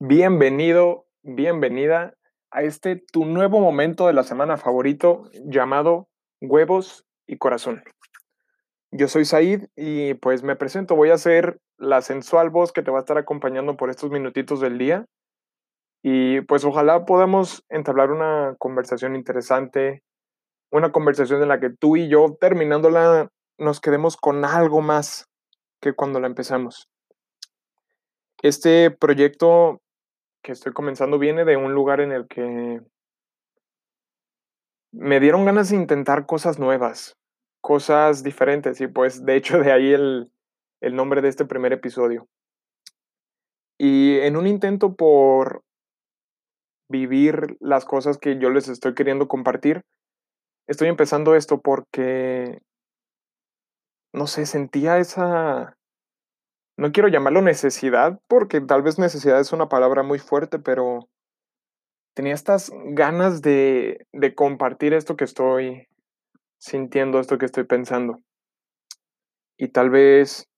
Bienvenido, bienvenida a este tu nuevo momento de la semana favorito llamado Huevos y Corazón. Yo soy Said y pues me presento, voy a ser la sensual voz que te va a estar acompañando por estos minutitos del día y pues ojalá podamos entablar una conversación interesante, una conversación en la que tú y yo terminándola nos quedemos con algo más que cuando la empezamos. Este proyecto que estoy comenzando viene de un lugar en el que me dieron ganas de intentar cosas nuevas, cosas diferentes y pues de hecho de ahí el, el nombre de este primer episodio. Y en un intento por vivir las cosas que yo les estoy queriendo compartir, estoy empezando esto porque, no sé, sentía esa, no quiero llamarlo necesidad, porque tal vez necesidad es una palabra muy fuerte, pero tenía estas ganas de, compartir esto que estoy sintiendo, esto que estoy pensando. Y tal vez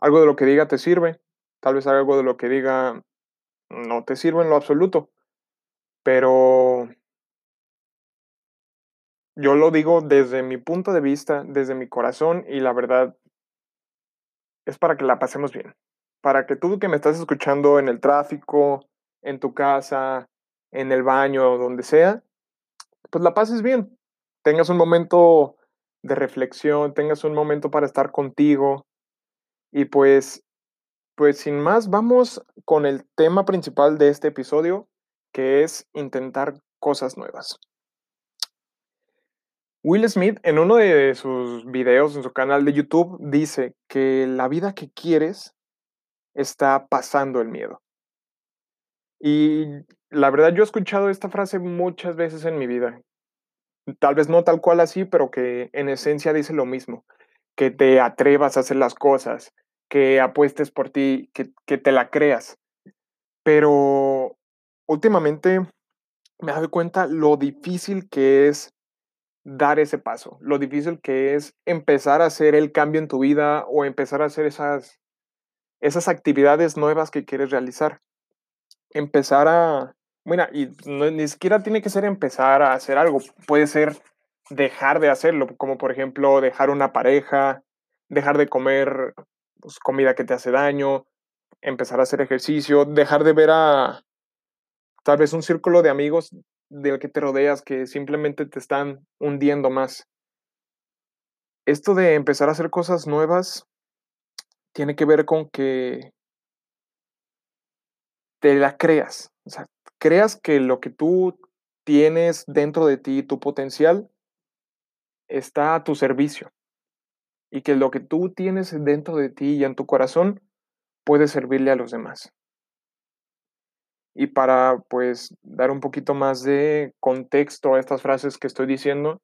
algo de lo que diga te sirve, tal vez algo de lo que diga no te sirve en lo absoluto, pero yo lo digo desde mi punto de vista, desde mi corazón y la verdad es para que la pasemos bien. Para que tú que me estás escuchando en el tráfico, en tu casa, en el baño, donde sea, pues la pases bien. Tengas un momento de reflexión, tengas un momento para estar contigo. Y pues, pues sin más, vamos con el tema principal de este episodio, que es intentar cosas nuevas. Will Smith en uno de sus videos en su canal de YouTube dice que la vida que quieres está pasando el miedo. Y la verdad yo he escuchado esta frase muchas veces en mi vida. Tal vez no tal cual así, pero que en esencia dice lo mismo. Que te atrevas a hacer las cosas, que apuestes por ti, que, que te la creas. Pero últimamente me doy cuenta lo difícil que es dar ese paso, lo difícil que es empezar a hacer el cambio en tu vida o empezar a hacer esas, esas actividades nuevas que quieres realizar. Empezar a, mira, y ni siquiera tiene que ser empezar a hacer algo, puede ser dejar de hacerlo, como por ejemplo dejar una pareja, dejar de comer pues, comida que te hace daño, empezar a hacer ejercicio, dejar de ver a tal vez un círculo de amigos del que te rodeas que simplemente te están hundiendo más. Esto de empezar a hacer cosas nuevas tiene que ver con que te la creas. O sea, creas que lo que tú tienes dentro de ti, tu potencial, está a tu servicio. Y que lo que tú tienes dentro de ti y en tu corazón puede servirle a los demás. Y para pues dar un poquito más de contexto a estas frases que estoy diciendo,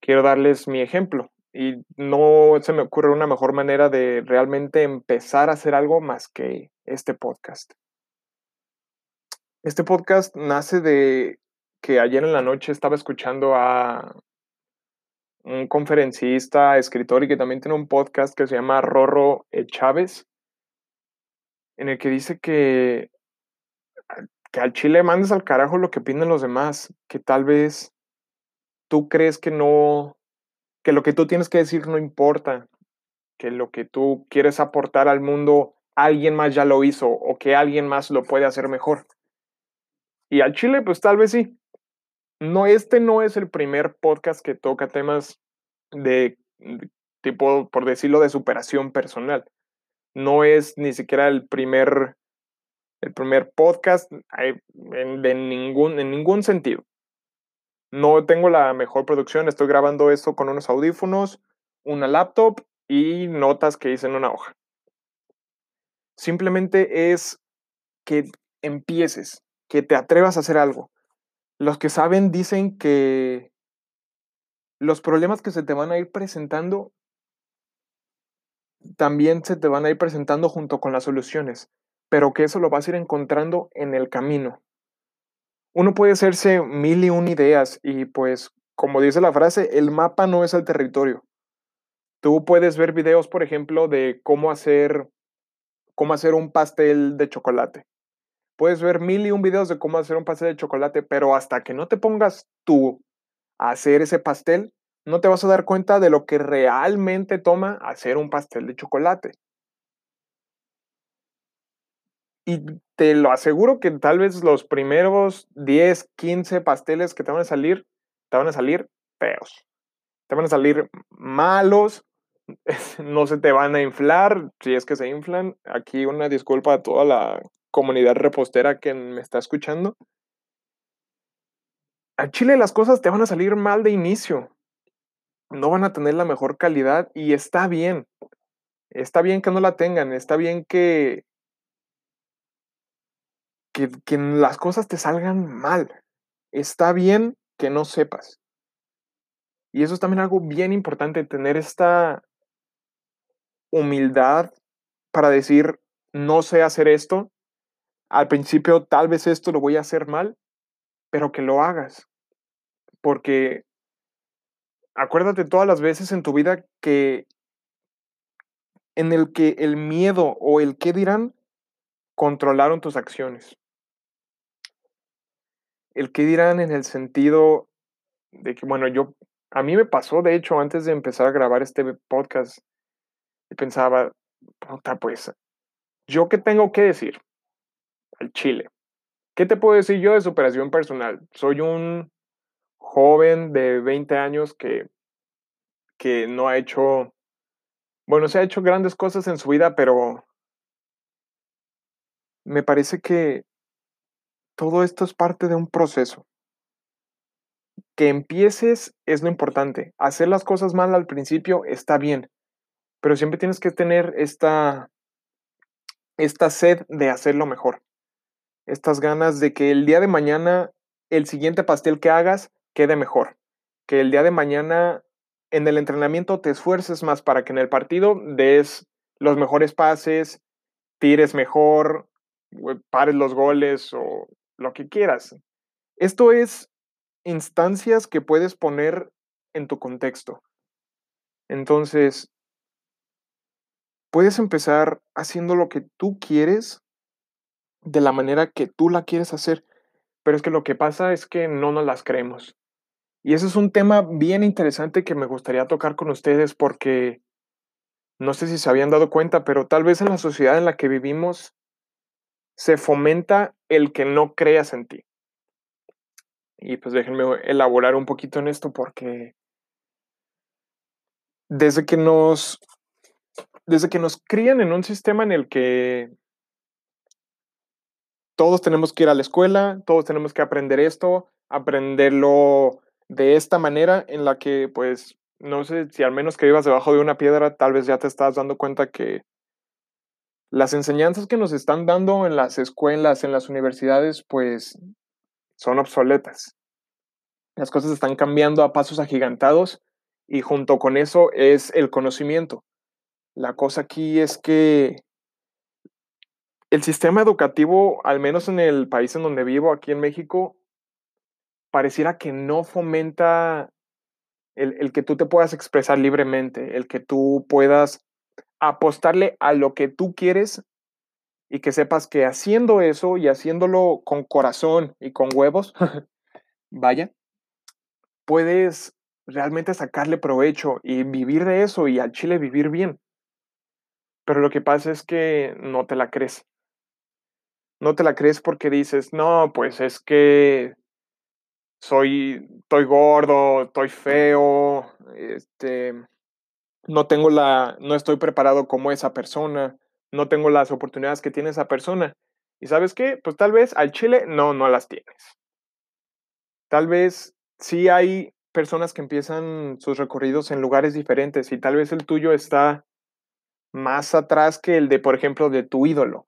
quiero darles mi ejemplo. Y no se me ocurre una mejor manera de realmente empezar a hacer algo más que este podcast. Este podcast nace de que ayer en la noche estaba escuchando a un conferencista, escritor y que también tiene un podcast que se llama Rorro Chávez, en el que dice que que al chile mandes al carajo lo que opinan los demás, que tal vez tú crees que no, que lo que tú tienes que decir no importa, que lo que tú quieres aportar al mundo, alguien más ya lo hizo o que alguien más lo puede hacer mejor. Y al chile, pues tal vez sí. No, este no es el primer podcast que toca temas de tipo, por decirlo, de superación personal. No es ni siquiera el primer el primer podcast en, ningún, en ningún sentido. No tengo la mejor producción, estoy grabando esto con unos audífonos, una laptop y notas que hice en una hoja. Simplemente es que empieces, que te atrevas a hacer algo. Los que saben dicen que los problemas que se te van a ir presentando también se te van a ir presentando junto con las soluciones pero que eso lo vas a ir encontrando en el camino. Uno puede hacerse mil y un ideas y pues, como dice la frase, el mapa no es el territorio. Tú puedes ver videos, por ejemplo, de cómo hacer, cómo hacer un pastel de chocolate. puedes ver mil y un videos de cómo hacer un pastel de chocolate, pero hasta que no te pongas tú a hacer ese pastel, no te vas a dar cuenta de lo que realmente toma hacer un pastel de chocolate. Y te lo aseguro que tal vez los primeros 10, 15 pasteles que te van a salir, te van a salir feos. Te van a salir malos, no se te van a inflar, si es que se inflan. Aquí una disculpa a toda la comunidad repostera que me está escuchando. A Chile las cosas te van a salir mal de inicio. No van a tener la mejor calidad y está bien. Está bien que no la tengan, está bien que que, que las cosas te salgan mal. Está bien que no sepas. Y eso es también algo bien importante, tener esta humildad para decir, no sé hacer esto. Al principio tal vez esto lo voy a hacer mal, pero que lo hagas. Porque acuérdate todas las veces en tu vida que en el que el miedo o el qué dirán controlaron tus acciones el qué dirán en el sentido de que, bueno, yo, a mí me pasó, de hecho, antes de empezar a grabar este podcast, pensaba, puta, pues, ¿yo qué tengo que decir al Chile? ¿Qué te puedo decir yo de superación personal? Soy un joven de 20 años que, que no ha hecho, bueno, se ha hecho grandes cosas en su vida, pero me parece que todo esto es parte de un proceso. Que empieces es lo importante. Hacer las cosas mal al principio está bien, pero siempre tienes que tener esta, esta sed de hacerlo mejor. Estas ganas de que el día de mañana el siguiente pastel que hagas quede mejor. Que el día de mañana en el entrenamiento te esfuerces más para que en el partido des los mejores pases, tires mejor, pares los goles o lo que quieras. Esto es instancias que puedes poner en tu contexto. Entonces, puedes empezar haciendo lo que tú quieres de la manera que tú la quieres hacer, pero es que lo que pasa es que no nos las creemos. Y ese es un tema bien interesante que me gustaría tocar con ustedes porque no sé si se habían dado cuenta, pero tal vez en la sociedad en la que vivimos se fomenta el que no creas en ti. Y pues déjenme elaborar un poquito en esto porque desde que nos desde que nos crían en un sistema en el que todos tenemos que ir a la escuela, todos tenemos que aprender esto, aprenderlo de esta manera en la que pues no sé si al menos que vivas debajo de una piedra, tal vez ya te estás dando cuenta que las enseñanzas que nos están dando en las escuelas, en las universidades, pues son obsoletas. Las cosas están cambiando a pasos agigantados y junto con eso es el conocimiento. La cosa aquí es que el sistema educativo, al menos en el país en donde vivo, aquí en México, pareciera que no fomenta el, el que tú te puedas expresar libremente, el que tú puedas apostarle a lo que tú quieres y que sepas que haciendo eso y haciéndolo con corazón y con huevos, vaya, puedes realmente sacarle provecho y vivir de eso y al chile vivir bien. Pero lo que pasa es que no te la crees. No te la crees porque dices, no, pues es que soy, estoy gordo, estoy feo, este, no tengo la, no estoy preparado como esa persona, no tengo las oportunidades que tiene esa persona. ¿Y sabes qué? Pues tal vez al Chile no, no las tienes. Tal vez sí hay personas que empiezan sus recorridos en lugares diferentes y tal vez el tuyo está más atrás que el de, por ejemplo, de tu ídolo.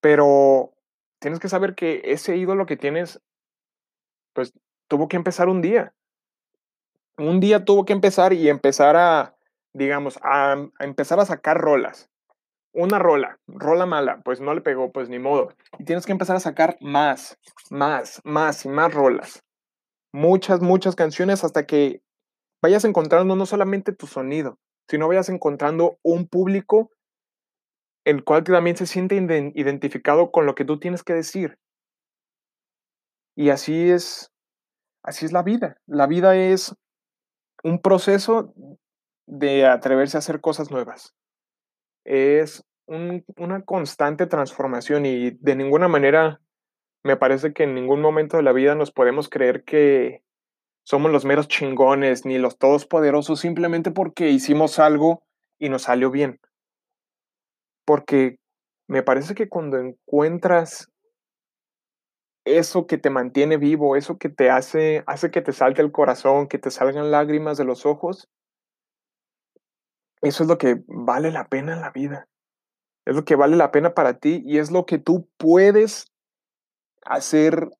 Pero tienes que saber que ese ídolo que tienes, pues tuvo que empezar un día un día tuvo que empezar y empezar a, digamos, a, empezar a sacar rolas. Una rola, rola mala, pues no le pegó, pues ni modo. Y tienes que empezar a sacar más, más, más y más rolas. Muchas, muchas canciones hasta que vayas encontrando no solamente tu sonido, sino vayas encontrando un público el cual también se siente identificado con lo que tú tienes que decir. Y así es, así es la vida. La vida es un proceso de atreverse a hacer cosas nuevas. Es una constante transformación y de ninguna manera me parece que en ningún momento de la vida nos podemos creer que somos los meros chingones ni los todos poderosos simplemente porque hicimos algo y nos salió bien. Porque me parece que cuando encuentras eso que te mantiene vivo, eso que te hace, hace que te salte el corazón, que te salgan lágrimas de los ojos, eso es lo que vale la pena en la vida. Es lo que vale la pena para ti y es lo que tú puedes hacer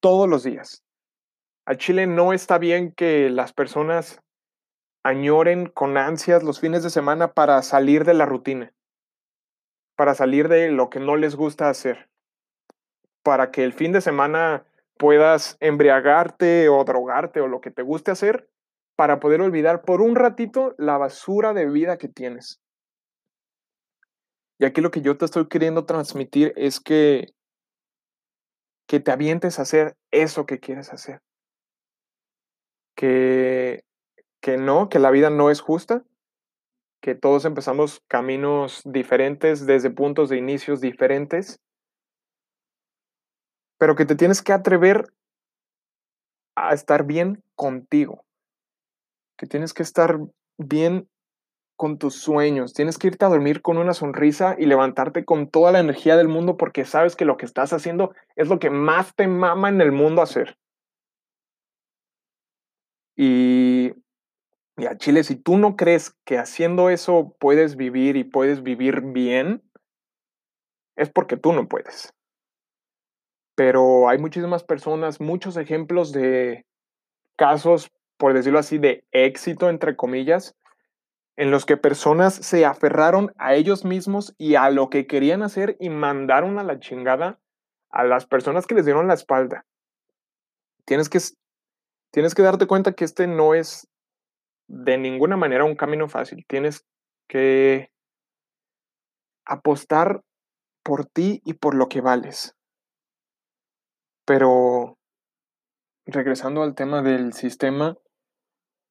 todos los días. A Chile no está bien que las personas añoren con ansias los fines de semana para salir de la rutina, para salir de lo que no les gusta hacer, para que el fin de semana puedas embriagarte o drogarte o lo que te guste hacer, para poder olvidar por un ratito la basura de vida que tienes. Y aquí lo que yo te estoy queriendo transmitir es que, que te avientes a hacer eso que quieres hacer. Que, que no, que la vida no es justa, que todos empezamos caminos diferentes desde puntos de inicios diferentes, pero que te tienes que atrever a estar bien contigo, que tienes que estar bien con tus sueños. Tienes que irte a dormir con una sonrisa y levantarte con toda la energía del mundo porque sabes que lo que estás haciendo es lo que más te mama en el mundo hacer. Y, y a Chile, si tú no crees que haciendo eso puedes vivir y puedes vivir bien, es porque tú no puedes. Pero hay muchísimas personas, muchos ejemplos de casos, por decirlo así, de éxito, entre comillas, en los que personas se aferraron a ellos mismos y a lo que querían hacer y mandaron a la chingada a las personas que les dieron la espalda. Tienes que, tienes que darte cuenta que este no es de ninguna manera un camino fácil. Tienes que apostar por ti y por lo que vales. Pero regresando al tema del sistema,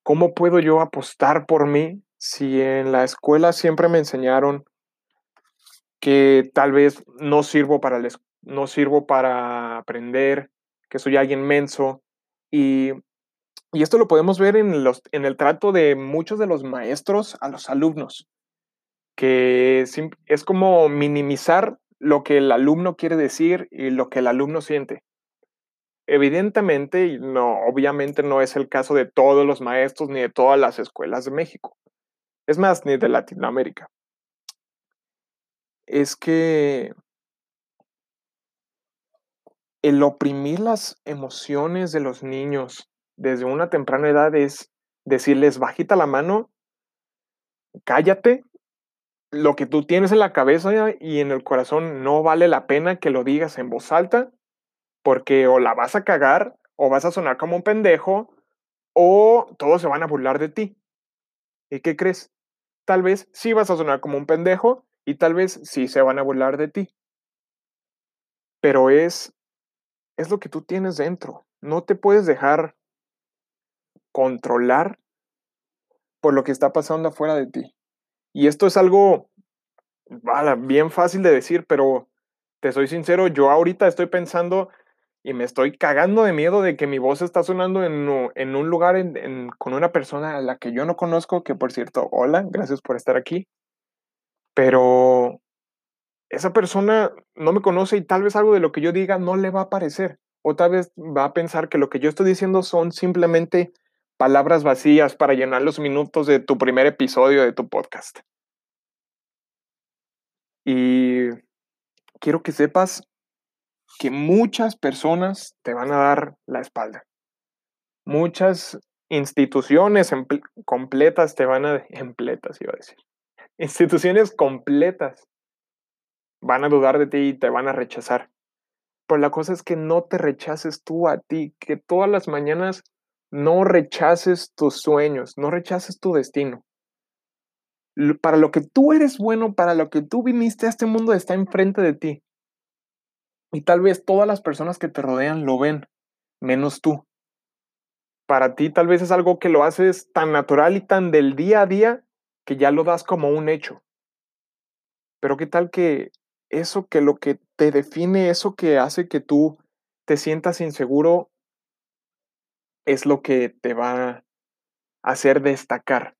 ¿cómo puedo yo apostar por mí si en la escuela siempre me enseñaron que tal vez no sirvo para, no sirvo para aprender, que soy alguien menso, y, y esto lo podemos ver en, los, en el trato de muchos de los maestros a los alumnos, que es como minimizar lo que el alumno quiere decir y lo que el alumno siente. Evidentemente, no, obviamente no es el caso de todos los maestros ni de todas las escuelas de México. Es más, ni de Latinoamérica. Es que el oprimir las emociones de los niños desde una temprana edad es decirles, bajita la mano, cállate, lo que tú tienes en la cabeza y en el corazón no vale la pena que lo digas en voz alta, porque o la vas a cagar, o vas a sonar como un pendejo, o todos se van a burlar de ti. ¿Y qué crees? Tal vez sí vas a sonar como un pendejo y tal vez sí se van a burlar de ti. Pero es es lo que tú tienes dentro. No te puedes dejar controlar por lo que está pasando afuera de ti. Y esto es algo bien fácil de decir, pero te soy sincero, yo ahorita estoy pensando y me estoy cagando de miedo de que mi voz está sonando en, un lugar con una persona a la que yo no conozco, que por cierto, hola, gracias por estar aquí. Pero esa persona no me conoce y tal vez algo de lo que yo diga no le va a parecer. O tal vez va a pensar que lo que yo estoy diciendo son simplemente palabras vacías para llenar los minutos de tu primer episodio de tu podcast. Y quiero que sepas que muchas personas te van a dar la espalda. Muchas instituciones completas te van a... Completas, iba a decir. Instituciones completas van a dudar de ti y te van a rechazar. Pero la cosa es que no te rechaces tú a ti, que todas las mañanas no rechaces tus sueños, no rechaces tu destino. para lo que tú eres bueno, para lo que tú viniste a este mundo está enfrente de ti. Y tal vez todas las personas que te rodean lo ven, menos tú. Para ti tal vez es algo que lo haces tan natural y tan del día a día que ya lo das como un hecho. Pero qué tal que eso que lo que te define, eso que hace que tú te sientas inseguro, es lo que te va a hacer destacar.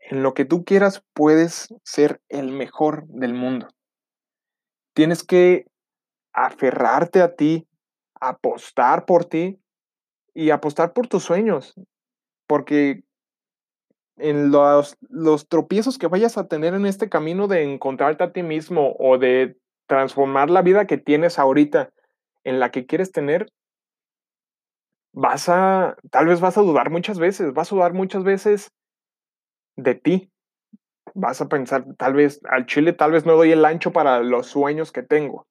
En lo que tú quieras puedes ser el mejor del mundo. Tienes que aferrarte a ti, apostar por ti y apostar por tus sueños, porque en los, los tropiezos que vayas a tener en este camino de encontrarte a ti mismo o de transformar la vida que tienes ahorita en la que quieres tener, vas a, tal vez vas a dudar muchas veces, vas a dudar muchas veces de ti. Vas a pensar, tal vez, al chile tal vez no doy el ancho para los sueños que tengo.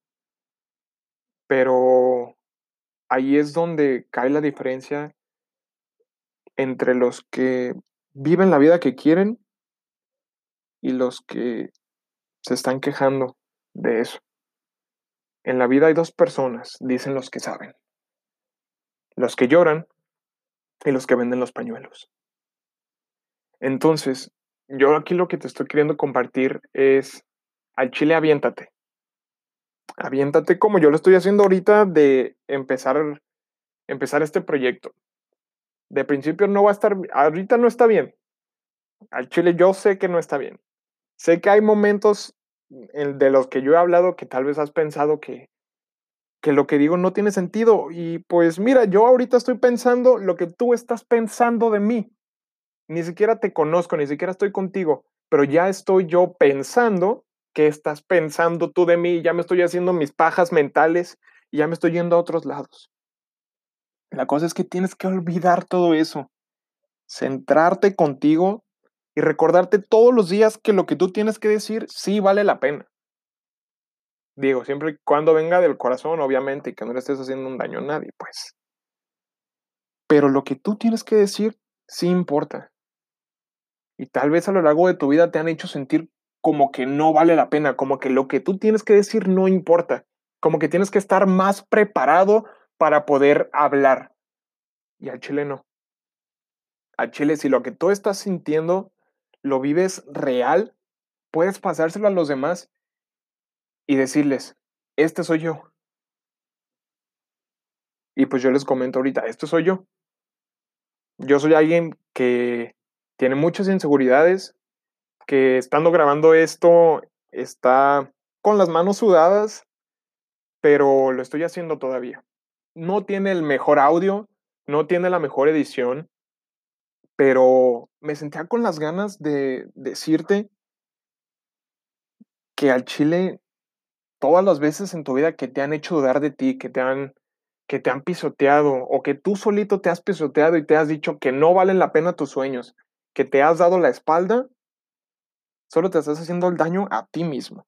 Pero ahí es donde cae la diferencia entre los que viven la vida que quieren y los que se están quejando de eso. En la vida hay dos personas, dicen los que saben. Los que lloran y los que venden los pañuelos. Entonces, yo aquí lo que te estoy queriendo compartir es, al chile aviéntate aviéntate como yo lo estoy haciendo ahorita de empezar, empezar este proyecto. De principio no va a estar, ahorita no está bien. Al chile yo sé que no está bien. Sé que hay momentos de los que yo he hablado que tal vez has pensado que, que lo que digo no tiene sentido. Y pues mira, yo ahorita estoy pensando lo que tú estás pensando de mí. Ni siquiera te conozco, ni siquiera estoy contigo, pero ya estoy yo pensando ¿Qué estás pensando tú de mí? Ya me estoy haciendo mis pajas mentales y ya me estoy yendo a otros lados. La cosa es que tienes que olvidar todo eso, centrarte contigo y recordarte todos los días que lo que tú tienes que decir sí vale la pena. Digo, siempre y cuando venga del corazón, obviamente, y que no le estés haciendo un daño a nadie, pues. Pero lo que tú tienes que decir sí importa. Y tal vez a lo largo de tu vida te han hecho sentir como que no vale la pena, como que lo que tú tienes que decir no importa, como que tienes que estar más preparado para poder hablar. Y al chile no. Al chile, si lo que tú estás sintiendo lo vives real, puedes pasárselo a los demás y decirles, este soy yo. Y pues yo les comento ahorita, este soy yo. Yo soy alguien que tiene muchas inseguridades, que estando grabando esto está con las manos sudadas, pero lo estoy haciendo todavía. No tiene el mejor audio, no tiene la mejor edición, pero me sentía con las ganas de decirte que al chile todas las veces en tu vida que te han hecho dudar de ti, que te han que te han pisoteado o que tú solito te has pisoteado y te has dicho que no valen la pena tus sueños, que te has dado la espalda, solo te estás haciendo el daño a ti mismo.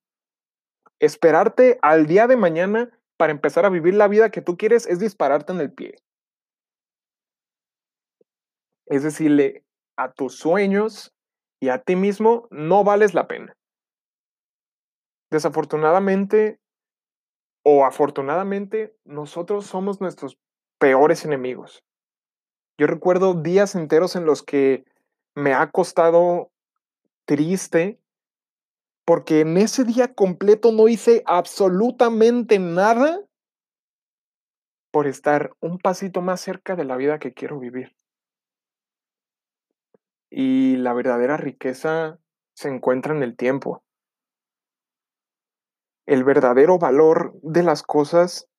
Esperarte al día de mañana para empezar a vivir la vida que tú quieres es dispararte en el pie. Es decirle a tus sueños y a ti mismo no vales la pena. Desafortunadamente o afortunadamente, nosotros somos nuestros peores enemigos. Yo recuerdo días enteros en los que me ha costado triste porque en ese día completo no hice absolutamente nada por estar un pasito más cerca de la vida que quiero vivir. Y la verdadera riqueza se encuentra en el tiempo. El verdadero valor de las cosas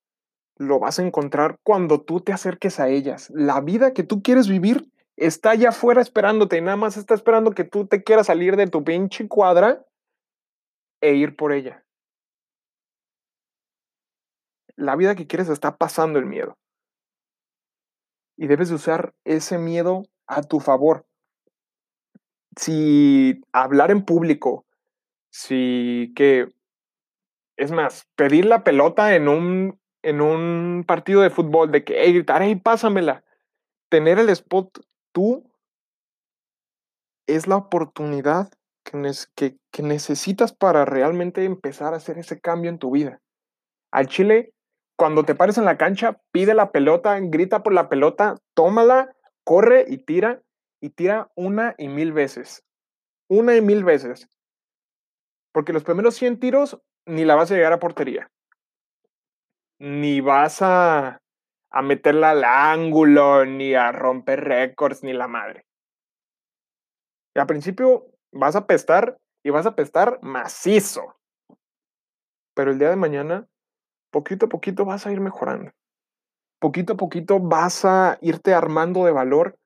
lo vas a encontrar cuando tú te acerques a ellas. La vida que tú quieres vivir está allá afuera esperándote nada más está esperando que tú te quieras salir de tu pinche cuadra e ir por ella. La vida que quieres está pasando el miedo. Y debes usar ese miedo a tu favor. Si hablar en público, si que, es más, pedir la pelota en un, en un partido de fútbol, de que, hey, gritar, pásamela, tener el spot tú es la oportunidad que, necesitas para realmente empezar a hacer ese cambio en tu vida. Al Chile, cuando te pares en la cancha, pide la pelota, grita por la pelota, tómala, corre y tira, y tira una y mil veces. Una y mil veces. Porque los primeros 100 tiros ni la vas a llegar a portería. Ni vas a, a meterla al ángulo, ni a romper récords, ni la madre. Y al principio vas a pestar y vas a pestar macizo. Pero el día de mañana, poquito a poquito vas a ir mejorando. Poquito a poquito vas a irte armando de valor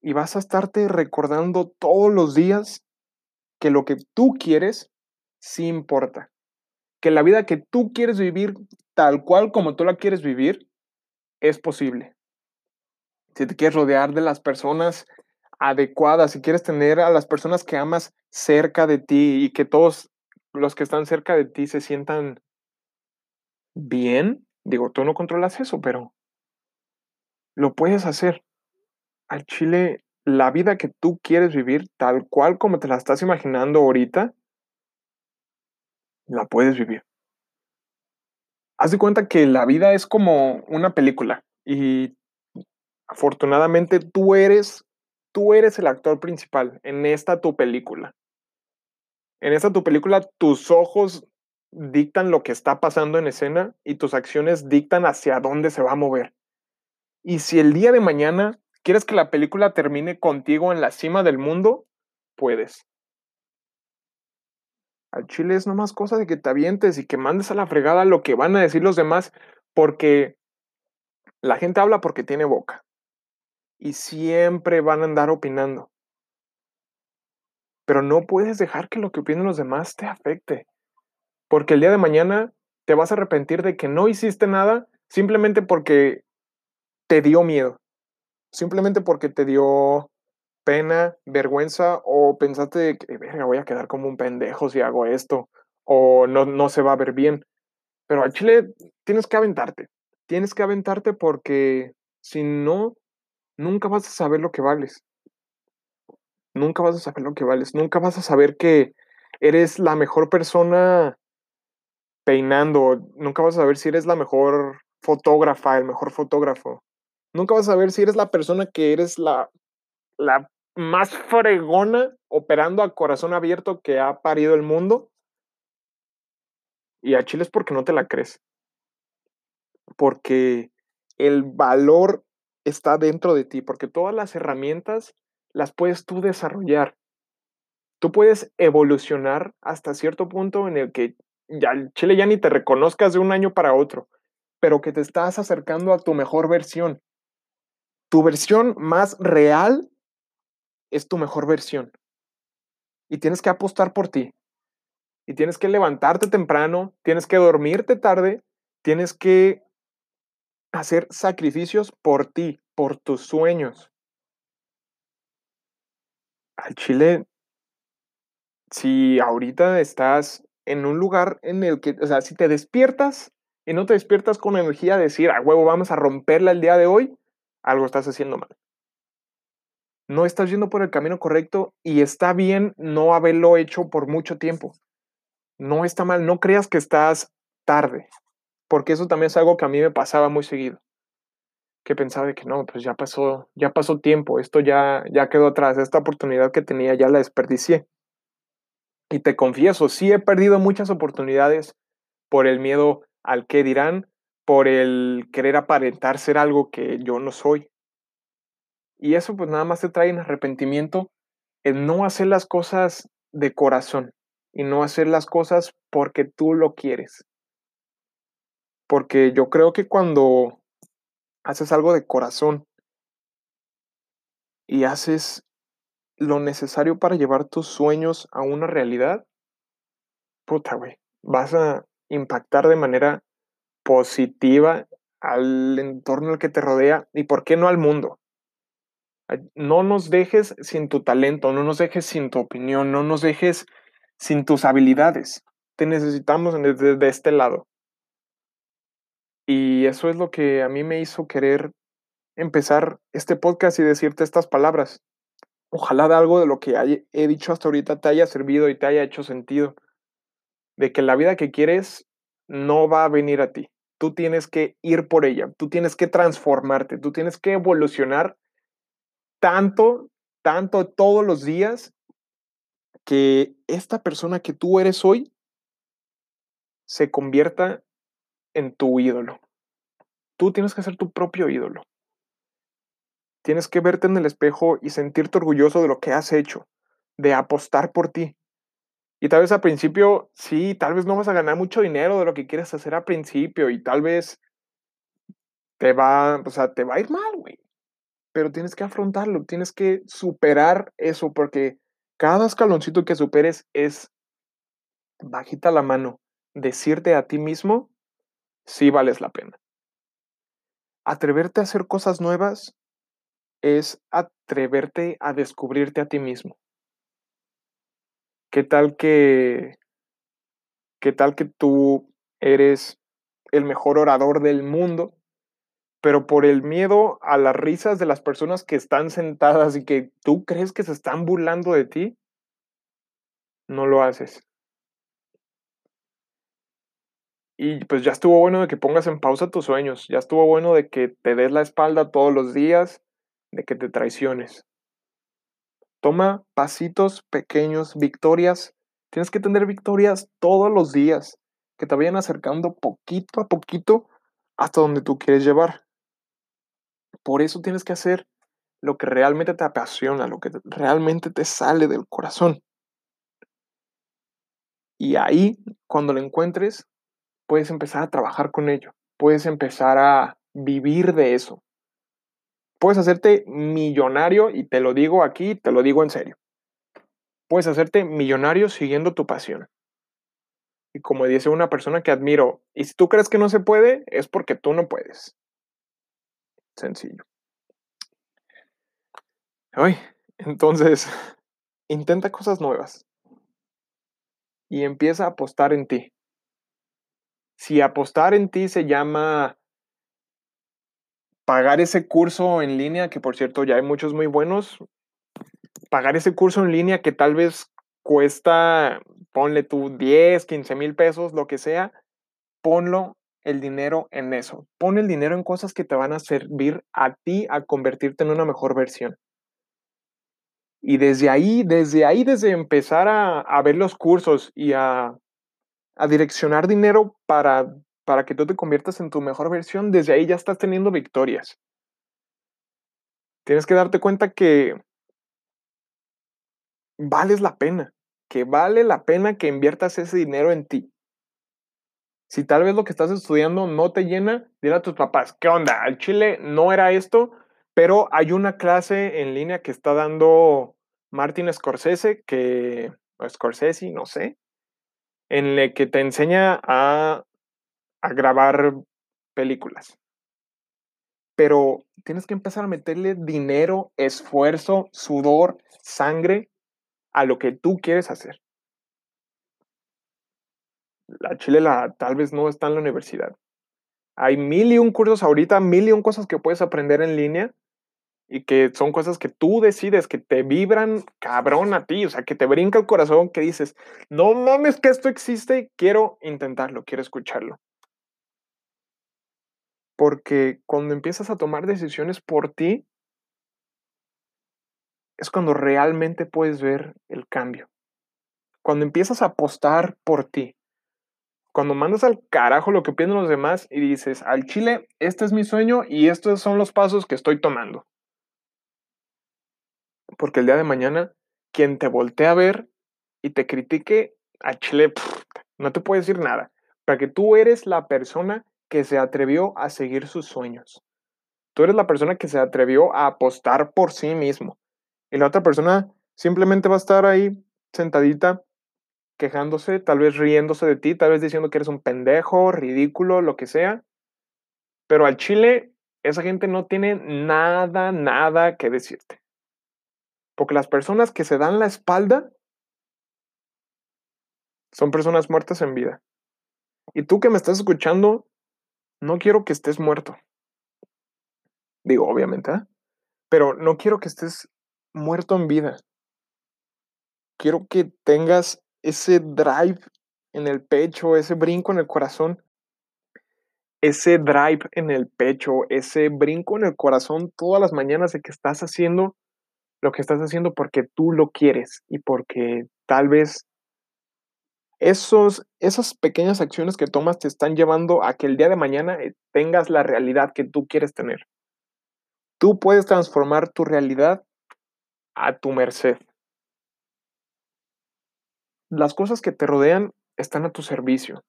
y vas a estarte recordando todos los días que lo que tú quieres sí importa. Que la vida que tú quieres vivir tal cual como tú la quieres vivir es posible. Si te quieres rodear de las personas adecuadas, si quieres tener a las personas que amas cerca de ti y que todos los que están cerca de ti se sientan bien, digo, tú no controlas eso, pero lo puedes hacer. Al Chile, la vida que tú quieres vivir tal cual como te la estás imaginando ahorita, la puedes vivir. Haz de cuenta que la vida es como una película y afortunadamente tú eres tú eres el actor principal en esta tu película. En esta tu película tus ojos dictan lo que está pasando en escena y tus acciones dictan hacia dónde se va a mover. Y si el día de mañana quieres que la película termine contigo en la cima del mundo, puedes. Al chile es nomás cosa de que te avientes y que mandes a la fregada lo que van a decir los demás, porque la gente habla porque tiene boca. Y siempre van a andar opinando. Pero no puedes dejar que lo que opinen los demás te afecte. Porque el día de mañana te vas a arrepentir de que no hiciste nada simplemente porque te dio miedo. Simplemente porque te dio pena, vergüenza o pensaste que, voy a quedar como un pendejo si hago esto o no, no se va a ver bien. Pero al chile tienes que aventarte. Tienes que aventarte porque si no, nunca vas a saber lo que vales. Nunca vas a saber lo que vales. Nunca vas a saber que eres la mejor persona peinando. Nunca vas a saber si eres la mejor fotógrafa, el mejor fotógrafo. Nunca vas a saber si eres la persona que eres la, la más fregona operando a corazón abierto que ha parido el mundo. Y a Chile es porque no te la crees. Porque el valor está dentro de ti, porque todas las herramientas las puedes tú desarrollar. Tú puedes evolucionar hasta cierto punto en el que ya Chile ya ni te reconozcas de un año para otro, pero que te estás acercando a tu mejor versión. Tu versión más real es tu mejor versión. Y tienes que apostar por ti. Y tienes que levantarte temprano, tienes que dormirte tarde, tienes que hacer sacrificios por ti, por tus sueños. Al Chile, si ahorita estás en un lugar en el que, o sea, si te despiertas y no te despiertas con energía de decir, a huevo, vamos a romperla el día de hoy, algo estás haciendo mal no estás yendo por el camino correcto y está bien no haberlo hecho por mucho tiempo. No está mal, no creas que estás tarde, porque eso también es algo que a mí me pasaba muy seguido. Que pensaba que no, pues ya pasó, ya pasó tiempo, esto ya ya quedó atrás, esta oportunidad que tenía ya la desperdicié. Y te confieso, sí he perdido muchas oportunidades por el miedo al que dirán, por el querer aparentar ser algo que yo no soy. Y eso pues nada más te trae en arrepentimiento en no hacer las cosas de corazón y no hacer las cosas porque tú lo quieres. Porque yo creo que cuando haces algo de corazón y haces lo necesario para llevar tus sueños a una realidad, puta, güey, vas a impactar de manera positiva al entorno al que te rodea y por qué no al mundo. No nos dejes sin tu talento, no nos dejes sin tu opinión, no nos dejes sin tus habilidades. Te necesitamos desde este lado. Y eso es lo que a mí me hizo querer empezar este podcast y decirte estas palabras. ojalá algo de lo que he dicho hasta ahorita te haya servido y te haya hecho sentido. De que la vida que quieres no va a venir a ti. Tú tienes que ir por ella, tú tienes que transformarte, tú tienes que evolucionar tanto, tanto todos los días que esta persona que tú eres hoy se convierta en tu ídolo. Tú tienes que ser tu propio ídolo. Tienes que verte en el espejo y sentirte orgulloso de lo que has hecho, de apostar por ti. Y tal vez al principio, sí, tal vez no vas a ganar mucho dinero de lo que quieres hacer al principio y tal vez te va, o sea, te va a ir mal, güey. Pero tienes que afrontarlo, tienes que superar eso porque cada escaloncito que superes es bajita la mano, decirte a ti mismo, sí vales la pena. Atreverte a hacer cosas nuevas es atreverte a descubrirte a ti mismo. ¿Qué tal que qué tal que tú eres el mejor orador del mundo, pero por el miedo a las risas de las personas que están sentadas y que tú crees que se están burlando de ti, no lo haces? Y pues ya estuvo bueno de que pongas en pausa tus sueños, ya estuvo bueno de que te des la espalda todos los días, de que te traiciones. Toma pasitos pequeños, victorias. Tienes que tener victorias todos los días, que te vayan acercando poquito a poquito hasta donde tú quieres llevar. Por eso tienes que hacer lo que realmente te apasiona, lo que te- realmente te sale del corazón. Y ahí, cuando lo encuentres, puedes empezar a trabajar con ello. Puedes empezar a vivir de eso. Puedes hacerte millonario, y te lo digo aquí, te lo digo en serio. Puedes hacerte millonario siguiendo tu pasión. Y como dice una persona que admiro, y si tú crees que no se puede, es porque tú no puedes. Sencillo. Ay, entonces, intenta cosas nuevas y empieza a apostar en ti. Si apostar en ti se llama pagar ese curso en línea, que por cierto ya hay muchos muy buenos, pagar ese curso en línea que tal vez cuesta, ponle tú 10, 15 mil pesos, lo que sea, ponlo el dinero en eso. Pon el dinero en cosas que te van a servir a ti a convertirte en una mejor versión. Y desde ahí, desde ahí, desde empezar a, a ver los cursos y a, a direccionar dinero para, para que tú te conviertas en tu mejor versión, desde ahí ya estás teniendo victorias. Tienes que darte cuenta que vales la pena, que vale la pena que inviertas ese dinero en ti. Si tal vez lo que estás estudiando no te llena, dile a tus papás, ¿qué onda? Al Chile no era esto, pero hay una clase en línea que está dando Martin Scorsese, que, o Scorsese, no sé, en la que te enseña a, a grabar películas. Pero tienes que empezar a meterle dinero, esfuerzo, sudor, sangre a lo que tú quieres hacer. La Chile la, tal vez no está en la universidad. Hay mil y un cursos ahorita, mil y un cosas que puedes aprender en línea y que son cosas que tú decides, que te vibran cabrón a ti, o sea, que te brinca el corazón, que dices, no mames que esto existe, quiero intentarlo, quiero escucharlo. Porque cuando empiezas a tomar decisiones por ti, es cuando realmente puedes ver el cambio. Cuando empiezas a apostar por ti, cuando mandas al carajo lo que piensan los demás y dices, al chile, este es mi sueño y estos son los pasos que estoy tomando. Porque el día de mañana, quien te voltee a ver y te critique, al chile, no te puede decir nada. Porque tú eres la persona que se atrevió a seguir sus sueños. Tú eres la persona que se atrevió a apostar por sí mismo. Y la otra persona simplemente va a estar ahí sentadita quejándose, tal vez riéndose de ti, tal vez diciendo que eres un pendejo, ridículo, lo que sea. Pero al chile, esa gente no tiene nada, nada que decirte. Porque las personas que se dan la espalda son personas muertas en vida. Y tú que me estás escuchando, no quiero que estés muerto. Digo, obviamente, ¿eh? Pero no quiero que estés muerto en vida. Quiero que tengas ese drive en el pecho, ese brinco en el corazón, ese drive en el pecho, ese brinco en el corazón todas las mañanas de que estás haciendo lo que estás haciendo porque tú lo quieres y porque tal vez esos, esas pequeñas acciones que tomas te están llevando a que el día de mañana eh, tengas la realidad que tú quieres tener. Tú puedes transformar tu realidad a tu merced. Las cosas que te rodean están a tu servicio.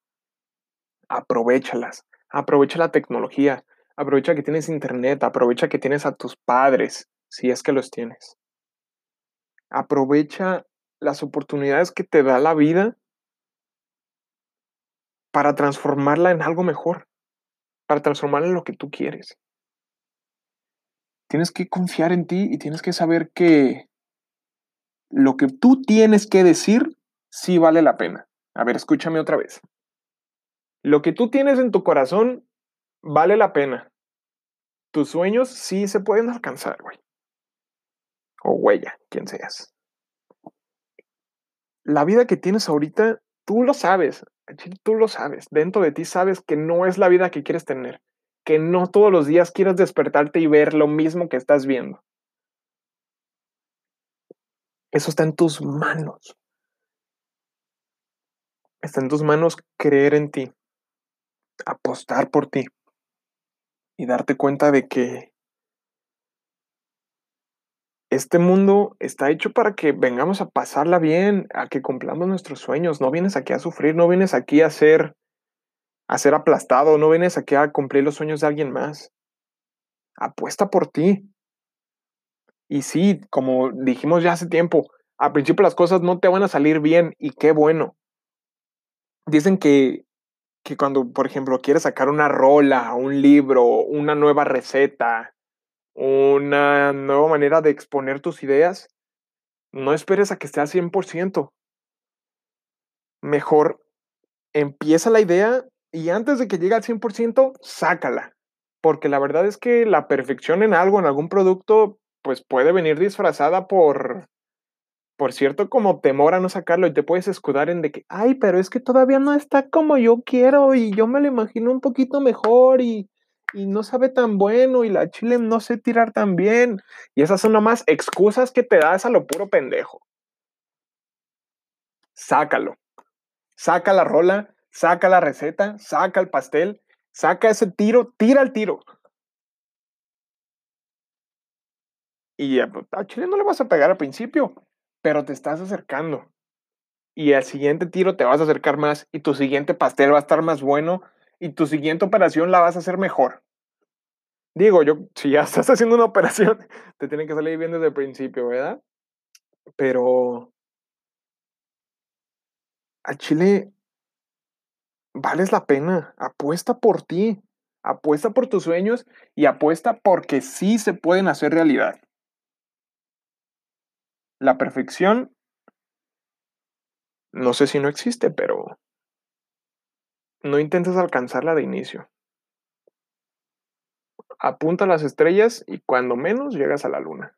Aprovechalas. Aprovecha la tecnología. Aprovecha que tienes internet. Aprovecha que tienes a tus padres, si es que los tienes. Aprovecha las oportunidades que te da la vida para transformarla en algo mejor, para transformarla en lo que tú quieres. Tienes que confiar en ti y tienes que saber que lo que tú tienes que decir sí vale la pena. A ver, escúchame otra vez. Lo que tú tienes en tu corazón vale la pena. Tus sueños sí se pueden alcanzar, güey. O huella, quien seas. La vida que tienes ahorita, tú lo sabes tú lo sabes, dentro de ti sabes que no es la vida que quieres tener, que no todos los días quieres despertarte y ver lo mismo que estás viendo. Eso está en tus manos. Está en tus manos creer en ti, apostar por ti y darte cuenta de que este mundo está hecho para que vengamos a pasarla bien, a que cumplamos nuestros sueños. No vienes aquí a sufrir, no vienes aquí a ser, a ser aplastado, no vienes aquí a cumplir los sueños de alguien más. Apuesta por ti. Y sí, como dijimos ya hace tiempo, al principio las cosas no te van a salir bien y qué bueno. Dicen que, que cuando, por ejemplo, quieres sacar una rola, un libro, una nueva receta, una nueva manera de exponer tus ideas, no esperes a que esté al 100%. Mejor empieza la idea y antes de que llegue al 100%, sácala. Porque la verdad es que la perfección en algo, en algún producto, pues puede venir disfrazada por, por cierto, como temor a no sacarlo y te puedes escudar en de que, ay, pero es que todavía no está como yo quiero y yo me lo imagino un poquito mejor y, y no sabe tan bueno y la chile no sé tirar tan bien. Y esas son nomás excusas que te das a lo puro pendejo. Sácalo. Saca la rola, saca la receta, saca el pastel, saca ese tiro, tira el tiro. Y a chile no le vas a pegar al principio, pero te estás acercando. Y al siguiente tiro te vas a acercar más y tu siguiente pastel va a estar más bueno y tu siguiente operación la vas a hacer mejor. Digo, yo, si ya estás haciendo una operación, te tiene que salir bien desde el principio, ¿verdad? Pero al Chile vales la pena, apuesta por ti, apuesta por tus sueños y apuesta porque sí se pueden hacer realidad. La perfección, no sé si no existe, pero no intentes alcanzarla de inicio. Apunta a las estrellas y cuando menos llegas a la luna.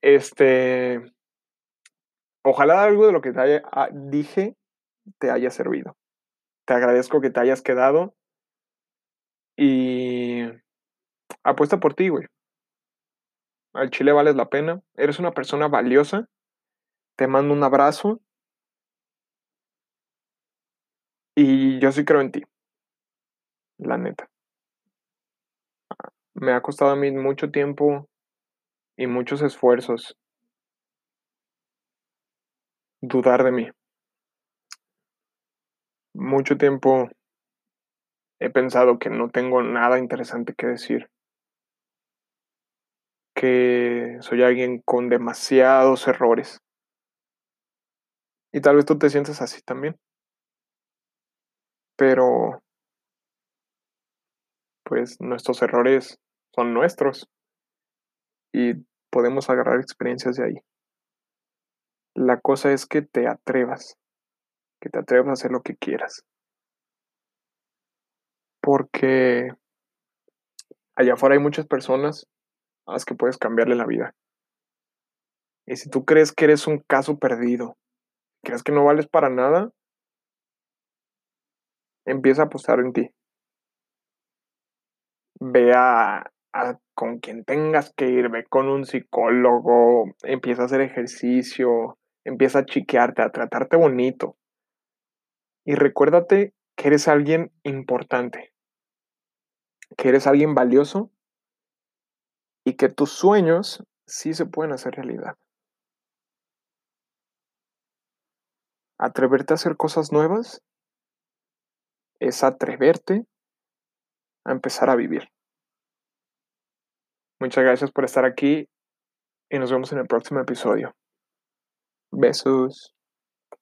Este, ojalá algo de lo que te ah, dije te haya servido. Te agradezco que te hayas quedado y apuesta por ti, güey. Al chile vales la pena. Eres una persona valiosa. Te mando un abrazo Y yo sí creo en ti. La neta. Me ha costado a mí mucho tiempo y muchos esfuerzos dudar de mí. Mucho tiempo he pensado que no tengo nada interesante que decir. Que soy alguien con demasiados errores. Y tal vez tú te sientes así también pero pues nuestros errores son nuestros y podemos agarrar experiencias de ahí. La cosa es que te atrevas, que te atrevas a hacer lo que quieras. Porque allá afuera hay muchas personas haz que puedes cambiarle la vida. Y si tú crees que eres un caso perdido, crees que no vales para nada, empieza a apostar en ti. Ve a, a con quien tengas que ir, ve con un psicólogo, empieza a hacer ejercicio, empieza a chiquearte, a tratarte bonito. Y recuérdate que eres alguien importante, que eres alguien valioso y que tus sueños sí se pueden hacer realidad. Atreverte a hacer cosas nuevas es atreverte a empezar a vivir. Muchas gracias por estar aquí y nos vemos en el próximo episodio. Besos.